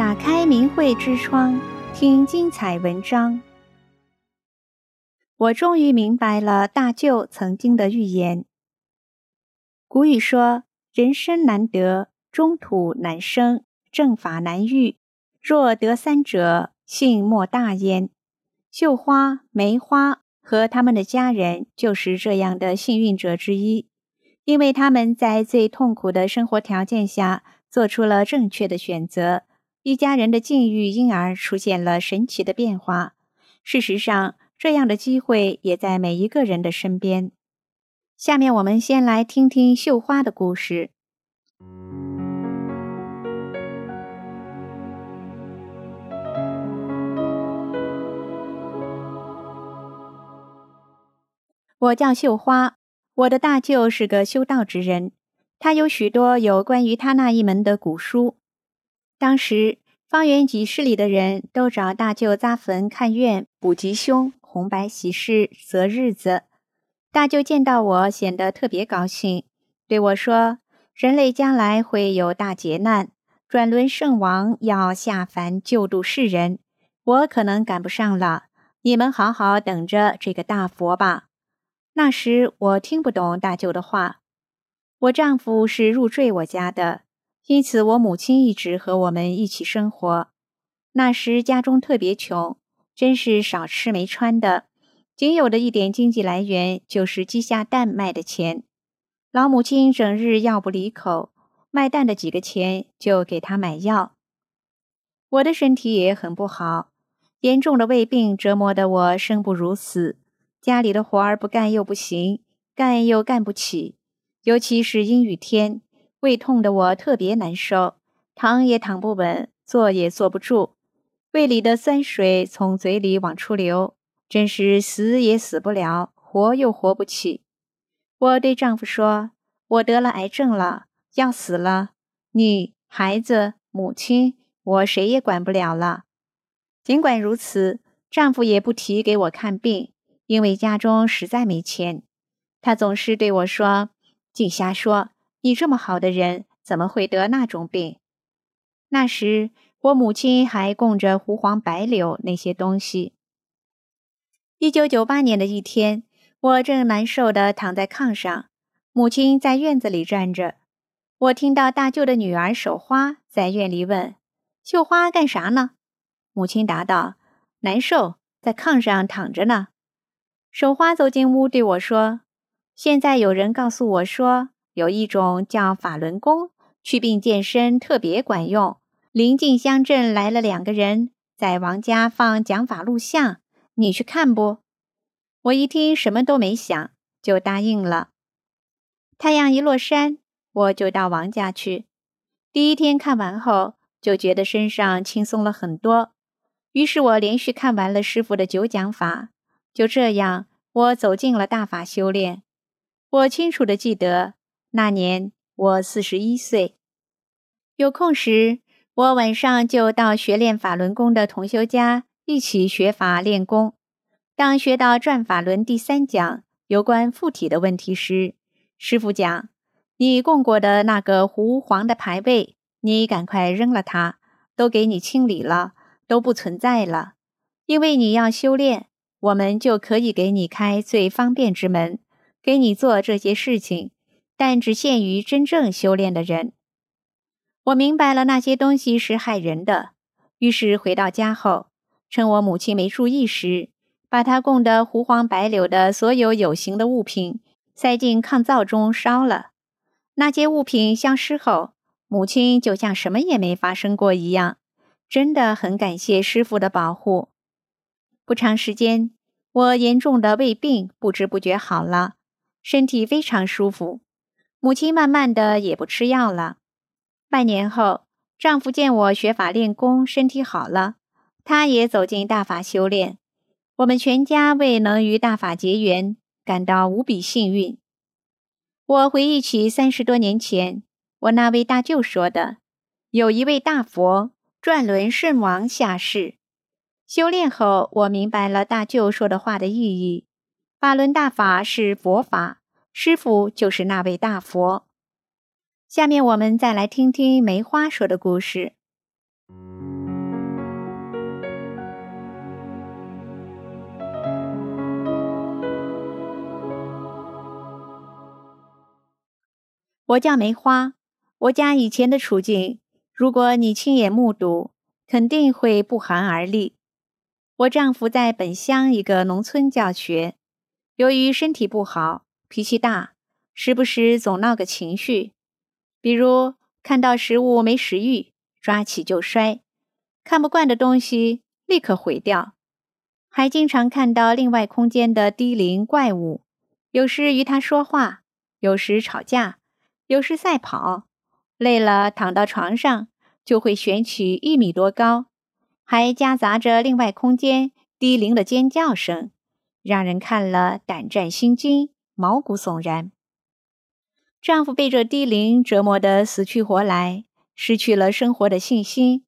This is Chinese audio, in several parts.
打开明慧之窗，听精彩文章。我终于明白了大舅曾经的预言。古语说：“人生难得，中土难生，正法难遇。若得三者，幸莫大焉。”绣花、梅花和他们的家人就是这样的幸运者之一，因为他们在最痛苦的生活条件下做出了正确的选择。一家人的境遇因而出现了神奇的变化。事实上，这样的机会也在每一个人的身边。下面我们先来听听绣花的故事。我叫绣花，我的大舅是个修道之人，他有许多有关于他那一门的古书。当时，方圆几十里的人都找大舅扎坟、看愿、补吉凶、红白喜事、择日子。大舅见到我，显得特别高兴，对我说：“人类将来会有大劫难，转轮圣王要下凡救度世人，我可能赶不上了。你们好好等着这个大佛吧。”那时我听不懂大舅的话，我丈夫是入赘我家的。因此，我母亲一直和我们一起生活。那时家中特别穷，真是少吃没穿的，仅有的一点经济来源就是鸡下蛋卖的钱。老母亲整日药不离口，卖蛋的几个钱就给她买药。我的身体也很不好，严重的胃病折磨得我生不如死，家里的活儿不干又不行，干又干不起，尤其是阴雨天。胃痛的我特别难受，躺也躺不稳，坐也坐不住，胃里的酸水从嘴里往出流，真是死也死不了，活又活不起。我对丈夫说：“我得了癌症了，要死了，你、孩子、母亲，我谁也管不了了。”尽管如此，丈夫也不提给我看病，因为家中实在没钱。他总是对我说：“净瞎说。”你这么好的人，怎么会得那种病？那时我母亲还供着胡黄白柳那些东西。一九九八年的一天，我正难受地躺在炕上，母亲在院子里站着。我听到大舅的女儿守花在院里问：“绣花干啥呢？”母亲答道：“难受，在炕上躺着呢。”守花走进屋对我说：“现在有人告诉我说。”有一种叫法轮功，祛病健身特别管用。临近乡镇来了两个人，在王家放讲法录像，你去看不？我一听什么都没想，就答应了。太阳一落山，我就到王家去。第一天看完后，就觉得身上轻松了很多。于是我连续看完了师傅的九讲法。就这样，我走进了大法修炼。我清楚的记得。那年我四十一岁，有空时我晚上就到学练法轮功的同修家一起学法练功。当学到转法轮第三讲有关附体的问题时，师父讲：“你供过的那个狐黄的牌位，你赶快扔了它，都给你清理了，都不存在了。因为你要修炼，我们就可以给你开最方便之门，给你做这些事情。”但只限于真正修炼的人。我明白了那些东西是害人的，于是回到家后，趁我母亲没注意时，把她供的胡黄白柳的所有有形的物品塞进炕灶中烧了。那些物品消失后，母亲就像什么也没发生过一样，真的很感谢师傅的保护。不长时间，我严重的胃病不知不觉好了，身体非常舒服。母亲慢慢的也不吃药了。半年后，丈夫见我学法练功，身体好了，他也走进大法修炼。我们全家为能与大法结缘，感到无比幸运。我回忆起三十多年前，我那位大舅说的：“有一位大佛，转轮圣王下世。”修炼后，我明白了大舅说的话的意义。法轮大法是佛法。师傅就是那位大佛。下面我们再来听听梅花说的故事。我叫梅花我家以前的处境如果你亲眼目睹肯定会不寒而栗。我丈夫在本乡一个农村教学由于身体不好脾气大，时不时总闹个情绪，比如看到食物没食欲，抓起就摔；看不惯的东西，立刻毁掉。还经常看到另外空间的低龄怪物，有时与他说话，有时吵架，有时赛跑。累了躺到床上，就会悬起一米多高。还夹杂着另外空间低龄的尖叫声，让人看了胆战心惊、毛骨悚然。丈夫被这低灵折磨得死去活来，失去了生活的信心。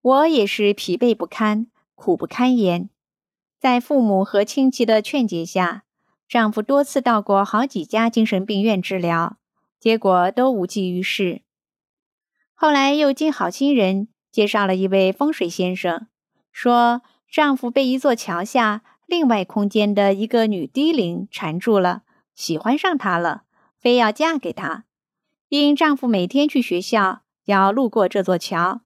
我也是疲惫不堪、苦不堪言。在父母和亲戚的劝解下，丈夫多次到过好几家精神病院治疗，结果都无济于事。后来又经好心人。介绍了一位风水先生，说丈夫被一座桥下另外空间的一个女低灵缠住了，喜欢上他了，非要嫁给他。因丈夫每天去学校要路过这座桥，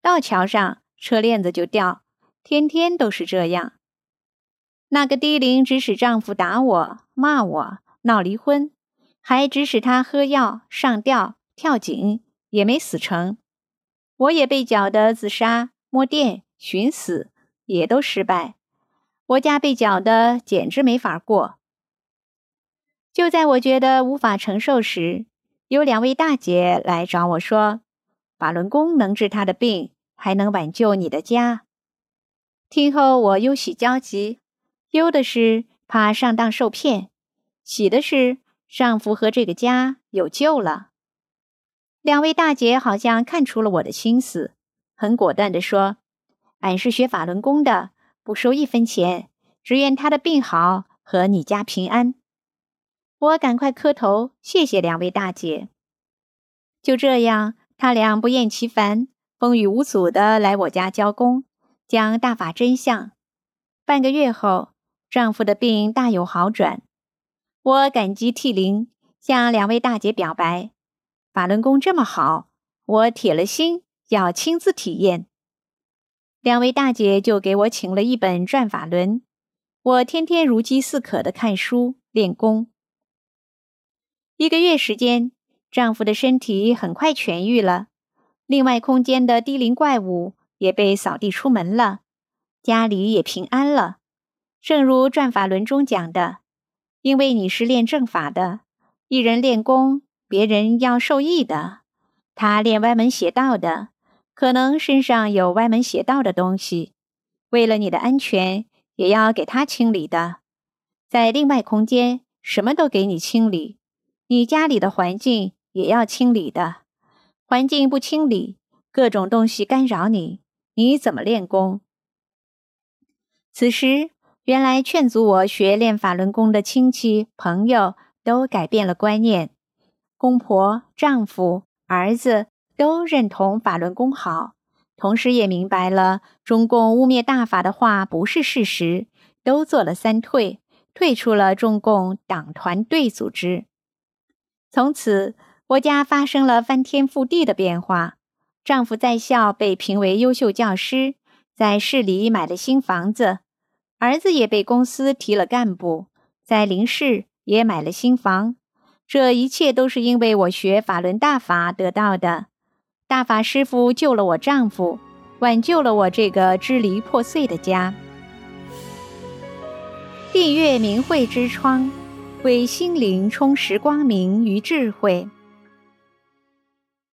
到桥上车链子就掉，天天都是这样。那个低龄指使丈夫打我、骂我、闹离婚，还指使他喝药、上吊、跳井，也没死成。我也被搅得自杀、摸电、寻死，也都失败。我家被搅得简直没法过。就在我觉得无法承受时，有两位大姐来找我说：“法轮功能治她的病，还能挽救你的家。”听后我忧喜交集，忧的是怕上当受骗，喜的是丈夫和这个家有救了。两位大姐好像看出了我的心思，很果断地说：“俺是学法轮功的，不收一分钱，只愿她的病好和你家平安。”我赶快磕头，谢谢两位大姐。就这样，他俩不厌其烦、风雨无阻地来我家教功，讲大法真相。半个月后，丈夫的病大有好转。我感激涕零，向两位大姐表白。法轮功这么好，我铁了心要亲自体验。两位大姐就给我请了一本《转法轮》，我天天如饥似渴地看书练功。一个月时间，丈夫的身体很快痊愈了，另外空间的低灵怪物也被扫地出门了，家里也平安了。正如《转法轮》中讲的，因为你是练正法的，一人练功。别人要受益的，他练歪门邪道的，可能身上有歪门邪道的东西，为了你的安全，也要给他清理的。在另外空间，什么都给你清理，你家里的环境也要清理的。环境不清理，各种东西干扰你，你怎么练功？此时，原来劝阻我学练法轮功的亲戚朋友都改变了观念。公婆、丈夫、儿子都认同法轮功好，同时也明白了中共污蔑大法的话不是事实，都做了三退，退出了中共党团队组织。从此，我家发生了翻天覆地的变化。丈夫在校被评为优秀教师，在市里买了新房子；儿子也被公司提了干部，在邻市也买了新房。这一切都是因为我学法轮大法得到的。大法师父救了我丈夫，挽救了我这个支离破碎的家。订阅明慧之窗，为心灵充实光明与智慧。